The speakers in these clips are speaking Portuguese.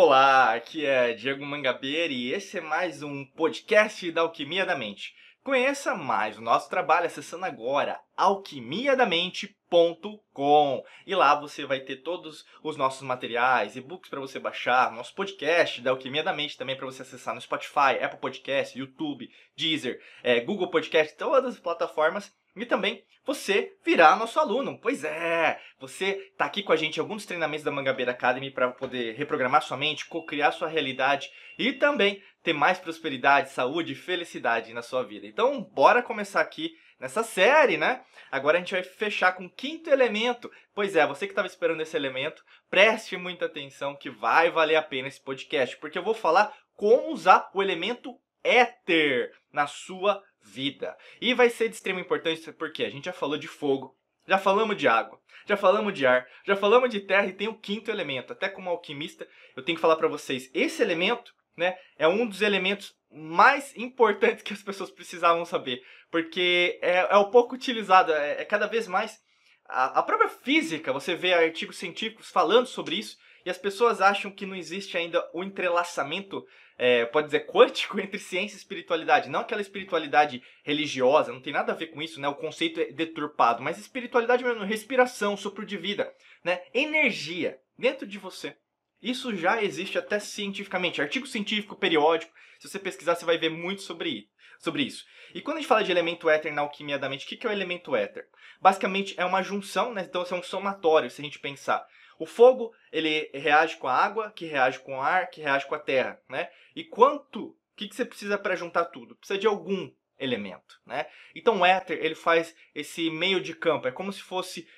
Olá, aqui é Diego Mangabeira e esse é mais um podcast da Alquimia da Mente. Conheça mais o nosso trabalho acessando agora alquimiadamente.com e lá você vai ter todos os nossos materiais, e-books para você baixar, nosso podcast da Alquimia da Mente também para você acessar no Spotify, Apple Podcast, YouTube, Deezer, é, Google Podcast, todas as plataformas e também você virar nosso aluno. Pois é, você está aqui com a gente em alguns treinamentos da Mangabeira Academy para poder reprogramar sua mente, co-criar sua realidade e também ter mais prosperidade, saúde e felicidade na sua vida. Então, bora começar aqui nessa série, né? Agora a gente vai fechar com o quinto elemento. Pois é, você que estava esperando esse elemento, preste muita atenção que vai valer a pena esse podcast, porque eu vou falar como usar o elemento éter na sua vida. E vai ser de extrema importância porque a gente já falou de fogo, já falamos de água, já falamos de ar, já falamos de terra e tem o quinto elemento. Até como alquimista, eu tenho que falar para vocês, esse elemento, né, é um dos elementos mais importantes que as pessoas precisavam saber, porque é, é o pouco utilizado, é, é cada vez mais a, a própria física, você vê artigos científicos falando sobre isso, e as pessoas acham que não existe ainda o entrelaçamento é, pode dizer, quântico entre ciência e espiritualidade. Não aquela espiritualidade religiosa, não tem nada a ver com isso, né? O conceito é deturpado, mas espiritualidade mesmo, respiração, sopro de vida, né? Energia dentro de você. Isso já existe até cientificamente, artigo científico, periódico. Se você pesquisar, você vai ver muito sobre, sobre isso. E quando a gente fala de elemento éter na alquimia da mente, o que é o elemento éter? Basicamente é uma junção, né? então é um somatório, se a gente pensar. O fogo, ele reage com a água, que reage com o ar, que reage com a terra, né? E quanto, o que, que você precisa para juntar tudo? Precisa de algum elemento, né? Então o éter, ele faz esse meio de campo, é como se fosse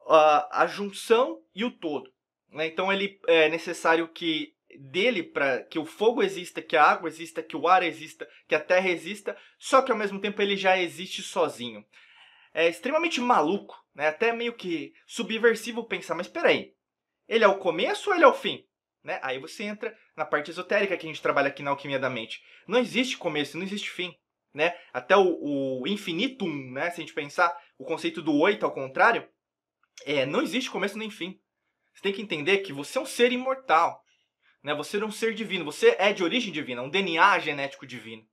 uh, a junção e o todo. Né? Então ele é necessário que dele para que o fogo exista, que a água exista, que o ar exista, que a terra exista, só que ao mesmo tempo ele já existe sozinho. É extremamente maluco, né? Até meio que subversivo pensar, mas peraí, ele é o começo ou ele é o fim? Né? Aí você entra na parte esotérica que a gente trabalha aqui na alquimia da mente. Não existe começo, não existe fim. Né? Até o, o infinitum, né? se a gente pensar o conceito do oito ao contrário, é, não existe começo nem fim. Você tem que entender que você é um ser imortal. Né? Você é um ser divino. Você é de origem divina, um DNA genético divino.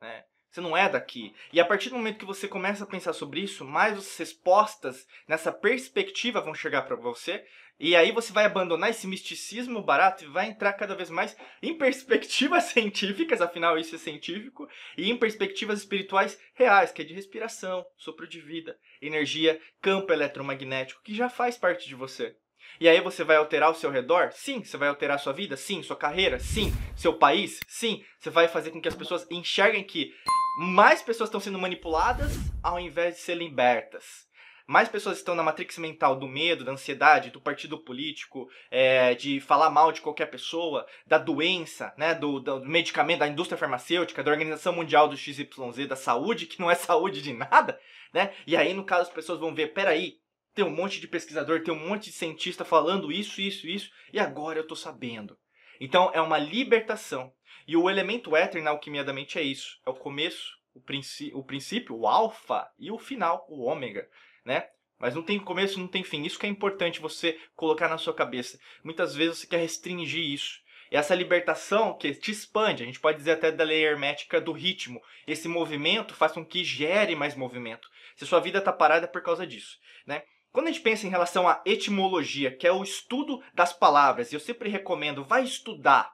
Né? Você não é daqui. E a partir do momento que você começa a pensar sobre isso, mais as respostas nessa perspectiva vão chegar para você. E aí você vai abandonar esse misticismo barato e vai entrar cada vez mais em perspectivas científicas, afinal isso é científico, e em perspectivas espirituais reais, que é de respiração, sopro de vida, energia, campo eletromagnético, que já faz parte de você. E aí você vai alterar o seu redor? Sim. Você vai alterar sua vida? Sim. Sua carreira? Sim. Seu país? Sim. Você vai fazer com que as pessoas enxerguem que mais pessoas estão sendo manipuladas ao invés de serem libertas. Mais pessoas estão na matrix mental do medo, da ansiedade, do partido político, é, de falar mal de qualquer pessoa, da doença, né, do, do, medicamento, da indústria farmacêutica, da Organização Mundial do XYZ, da saúde, que não é saúde de nada, né? E aí, no caso, as pessoas vão ver, peraí, tem um monte de pesquisador, tem um monte de cientista falando isso, isso, isso, e agora eu tô sabendo. Então é uma libertação. E o elemento éter na alquimia da mente é isso. É o começo, o, princípio, o princípio, o alfa e o final, o ômega, né? Mas não tem começo, não tem fim. Isso que é importante você colocar na sua cabeça. Muitas vezes você quer restringir isso. E essa libertação que te expande, a gente pode dizer até da lei hermética do ritmo. Esse movimento faz com que gere mais movimento. Se sua vida está parada é por causa disso, né? Quando a gente pensa em relação à etimologia, que é o estudo das palavras, eu sempre recomendo, vai estudar.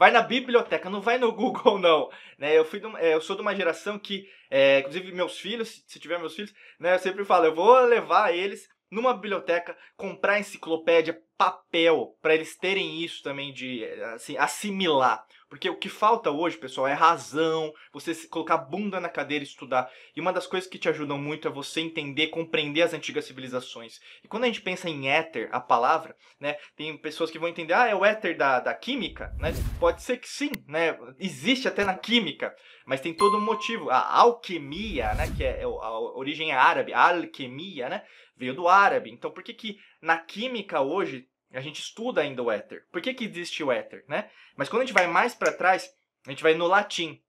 Vai na biblioteca, não vai no Google, não. Né? Eu, fui é, eu sou de uma geração que, é, inclusive meus filhos, se tiver meus filhos, né, eu sempre falo, eu vou levar eles numa biblioteca, comprar enciclopédia, papel, para eles terem isso também de assim, assimilar. Porque o que falta hoje, pessoal, é razão, você colocar a bunda na cadeira e estudar. E uma das coisas que te ajudam muito é você entender, compreender as antigas civilizações. E quando a gente pensa em éter, a palavra, né, tem pessoas que vão entender, ah, é o éter da, da química, né? Pode ser que sim, né? Existe até na química, mas tem todo um motivo. A alquimia, né, que é a origem árabe, alquimia, né, veio do árabe. Então por que que na química hoje a gente estuda ainda o éter. Por que, que existe o éter, né? Mas quando a gente vai mais para trás, a gente vai no latim,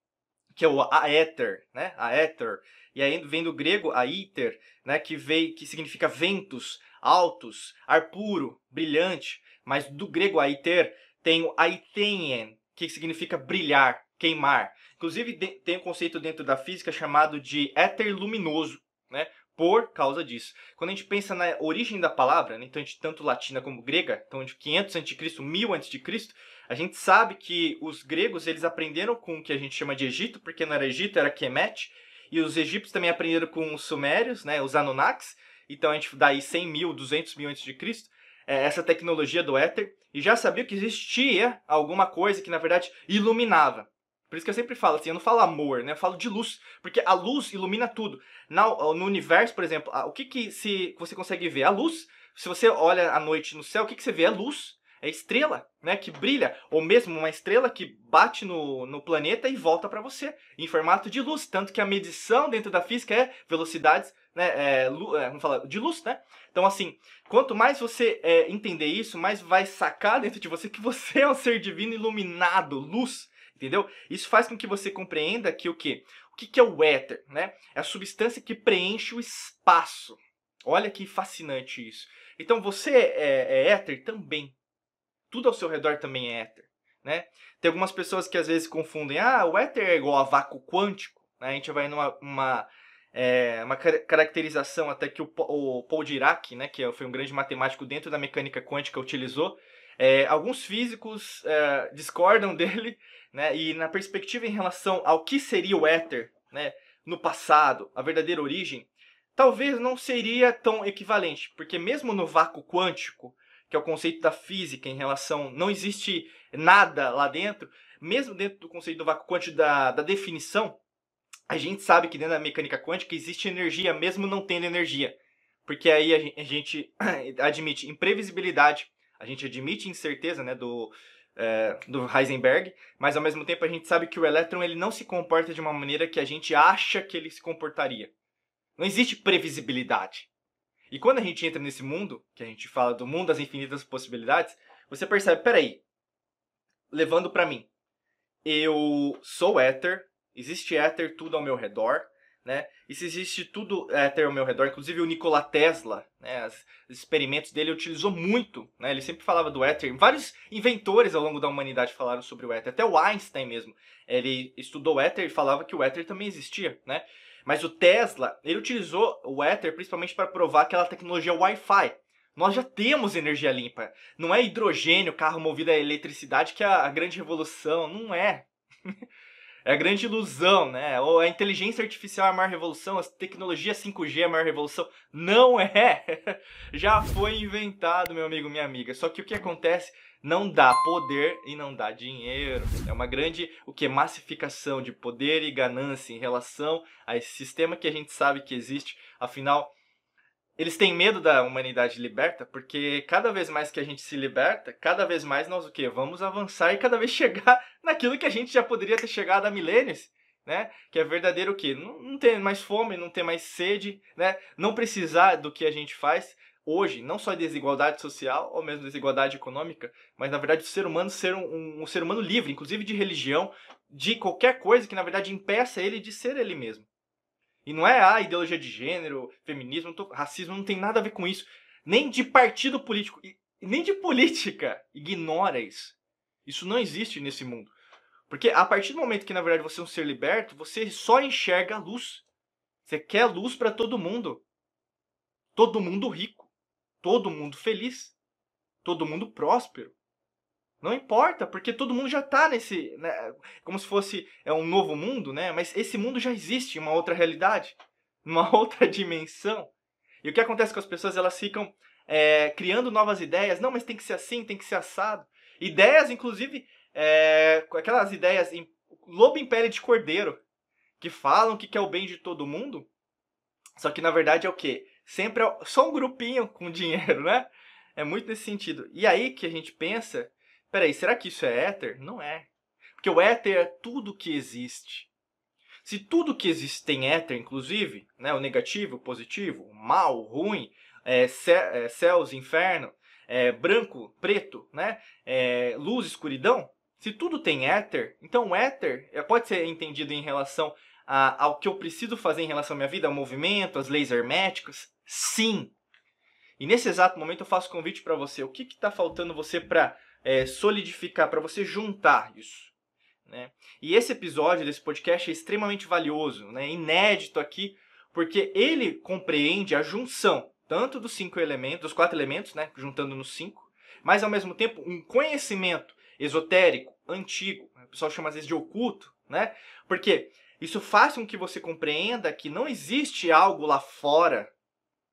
que é o aether, né? Aether. E aí vem do grego aether, né? Que veio, que significa ventos, altos, ar puro, brilhante. Mas do grego aether tem o Aitenien, que significa brilhar, queimar. Inclusive, tem um conceito dentro da física chamado de éter luminoso, né? Por causa disso. Quando a gente pensa na origem da palavra, né? então, tanto latina como grega, então de 500 a.C., 1000 a.C., a gente sabe que os gregos eles aprenderam com o que a gente chama de Egito, porque não era Egito, era Kemet, e os egípcios também aprenderam com os sumérios, né, os Anunnakis, então a gente daí 100 mil, 200 mil antes de Cristo, é, essa tecnologia do éter, e já sabia que existia alguma coisa que na verdade iluminava. Por isso que eu sempre falo assim, eu não falo amor, né? Eu falo de luz, porque a luz ilumina tudo. Na, no universo, por exemplo, o que que se você consegue ver? A luz. Se você olha à noite no céu, o que que você vê? É luz é estrela, né, que brilha, ou mesmo uma estrela que bate no, no planeta e volta para você em formato de luz, tanto que a medição dentro da física é velocidades, né, é, é, vamos falar de luz, né? Então assim, quanto mais você é, entender isso, mais vai sacar dentro de você que você é um ser divino iluminado, luz, entendeu? Isso faz com que você compreenda que o que, o que, que é o éter, né? É a substância que preenche o espaço. Olha que fascinante isso. Então você é, é éter também tudo ao seu redor também é éter. Né? Tem algumas pessoas que às vezes confundem, ah, o éter é igual a vácuo quântico. Né? A gente vai numa uma, é, uma caracterização até que o, o Paul Dirac, né, que foi um grande matemático dentro da mecânica quântica, utilizou. É, alguns físicos é, discordam dele, né, e na perspectiva em relação ao que seria o éter né, no passado, a verdadeira origem, talvez não seria tão equivalente, porque mesmo no vácuo quântico, que é o conceito da física em relação. Não existe nada lá dentro, mesmo dentro do conceito do vácuo quântico da, da definição, a gente sabe que dentro da mecânica quântica existe energia, mesmo não tendo energia. Porque aí a gente admite imprevisibilidade, a gente admite incerteza né, do, é, do Heisenberg, mas ao mesmo tempo a gente sabe que o elétron ele não se comporta de uma maneira que a gente acha que ele se comportaria. Não existe previsibilidade. E quando a gente entra nesse mundo, que a gente fala do mundo das infinitas possibilidades, você percebe, peraí, levando para mim, eu sou éter, existe éter tudo ao meu redor, né? E se existe tudo éter ao meu redor, inclusive o Nikola Tesla, né? Os experimentos dele utilizou muito, né? Ele sempre falava do éter. Vários inventores ao longo da humanidade falaram sobre o éter. Até o Einstein mesmo, ele estudou o éter e falava que o éter também existia, né? Mas o Tesla, ele utilizou o Ether principalmente para provar aquela tecnologia Wi-Fi. Nós já temos energia limpa. Não é hidrogênio, carro movido a eletricidade que é a grande revolução. Não é. é a grande ilusão, né? Ou a inteligência artificial é a maior revolução, a tecnologia 5G é a maior revolução. Não é! Já foi inventado, meu amigo, minha amiga. Só que o que acontece não dá poder e não dá dinheiro. É uma grande o que massificação de poder e ganância em relação a esse sistema que a gente sabe que existe. Afinal, eles têm medo da humanidade liberta, porque cada vez mais que a gente se liberta, cada vez mais nós o quê? Vamos avançar e cada vez chegar naquilo que a gente já poderia ter chegado há milênios. Né? Que é verdadeiro o quê? Não, não ter mais fome, não ter mais sede, né? Não precisar do que a gente faz, hoje, não só desigualdade social ou mesmo desigualdade econômica, mas na verdade o ser humano ser um, um, ser humano livre, inclusive de religião, de qualquer coisa que na verdade impeça ele de ser ele mesmo. E não é a ah, ideologia de gênero, feminismo, racismo, não tem nada a ver com isso. Nem de partido político, nem de política. Ignora isso. Isso não existe nesse mundo. Porque a partir do momento que na verdade você é um ser liberto, você só enxerga a luz. Você quer luz para todo mundo. Todo mundo rico todo mundo feliz, todo mundo próspero. Não importa, porque todo mundo já está nesse. Né, como se fosse é um novo mundo, né? Mas esse mundo já existe uma outra realidade, numa outra dimensão. E o que acontece com as pessoas? Elas ficam é, criando novas ideias. Não, mas tem que ser assim, tem que ser assado. Ideias, inclusive, é, aquelas ideias em lobo em pele de cordeiro, que falam que quer o bem de todo mundo. Só que na verdade é o quê? Sempre é só um grupinho com dinheiro, né? É muito nesse sentido. E aí que a gente pensa, peraí, será que isso é éter? Não é. Porque o éter é tudo que existe. Se tudo que existe tem éter, inclusive, né, o negativo, o positivo, o mal, o ruim, é, é, céus, inferno, é, branco, preto, né, é, luz, escuridão, se tudo tem éter, então o éter é, pode ser entendido em relação a, ao que eu preciso fazer em relação à minha vida, ao movimento, às leis herméticas, Sim. E nesse exato momento eu faço convite para você. O que está faltando você para é, solidificar, para você juntar isso. Né? E esse episódio desse podcast é extremamente valioso, né? inédito aqui, porque ele compreende a junção tanto dos cinco elementos, dos quatro elementos, né? juntando nos cinco, mas ao mesmo tempo um conhecimento esotérico, antigo, o pessoal chama às vezes de oculto, né? Porque isso faz com que você compreenda que não existe algo lá fora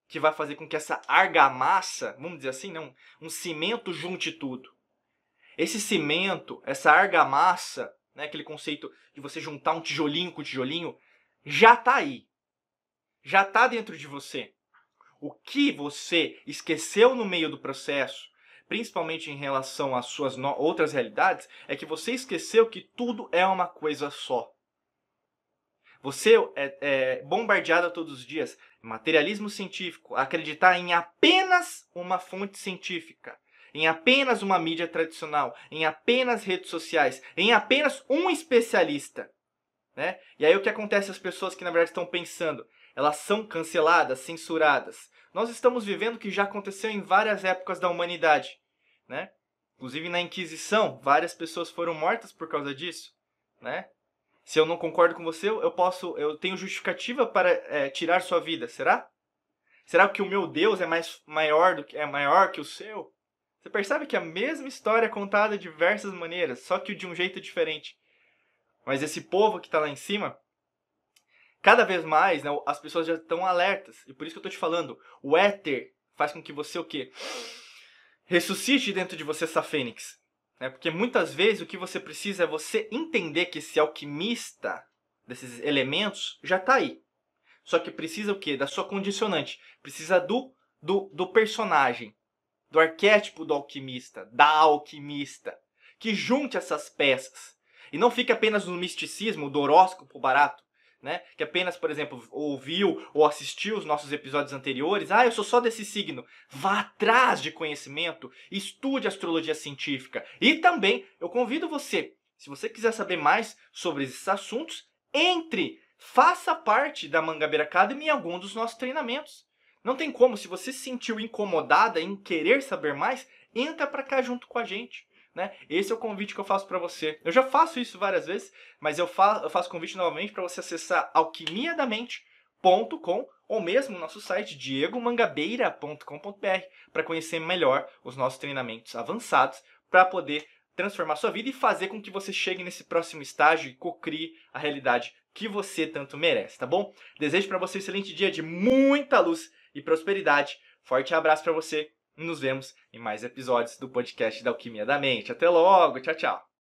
que vai fazer com que essa argamassa, vamos dizer assim, não, um cimento junte tudo. Esse cimento, essa argamassa, né, aquele conceito de você juntar um tijolinho com tijolinho, já está aí. Já está dentro de você. O que você esqueceu no meio do processo, principalmente em relação às suas outras realidades, é que você esqueceu que tudo é uma coisa só. Você é, é bombardeado todos os dias. Materialismo científico, acreditar em apenas uma fonte científica, em apenas uma mídia tradicional, em apenas redes sociais, em apenas um especialista. Né? E aí o que acontece às pessoas que na verdade estão pensando? Elas são canceladas, censuradas. Nós estamos vivendo o que já aconteceu em várias épocas da humanidade. Né? Inclusive na Inquisição, várias pessoas foram mortas por causa disso. Né? Se eu não concordo com você, eu posso, eu tenho justificativa para é, tirar sua vida. Será? Será que o meu Deus é mais maior do que é maior que o seu? Você percebe que a mesma história é contada de diversas maneiras, só que de um jeito diferente. Mas esse povo que está lá em cima, cada vez mais, né, as pessoas já estão alertas. E por isso que eu estou te falando, o éter faz com que você o quê? Ressuscite dentro de você essa fênix. Né? Porque muitas vezes o que você precisa é você entender que esse alquimista desses elementos já está aí. Só que precisa o quê? Da sua condicionante. Precisa do, do, do personagem, do arquétipo do alquimista, da alquimista, que junte essas peças. E não fique apenas no misticismo do horóscopo barato, né? Que apenas, por exemplo, ouviu ou assistiu os nossos episódios anteriores, ah, eu sou só desse signo. Vá atrás de conhecimento, estude astrologia científica. E também eu convido você, se você quiser saber mais sobre esses assuntos, entre, faça parte da Mangabeira Academy em algum dos nossos treinamentos. Não tem como, se você se sentiu incomodada em querer saber mais, entra para cá junto com a gente. Né? Esse é o convite que eu faço para você. Eu já faço isso várias vezes, mas eu, fa eu faço convite novamente para você acessar alquimiadamente.com ou mesmo nosso site diegomangabeira.com.br para conhecer melhor os nossos treinamentos avançados para poder transformar sua vida e fazer com que você chegue nesse próximo estágio e cocrie a realidade que você tanto merece, tá bom? Desejo para você um excelente dia de muita luz e prosperidade. Forte abraço para você nos vemos em mais episódios do podcast da Alquimia da Mente. Até logo, tchau, tchau.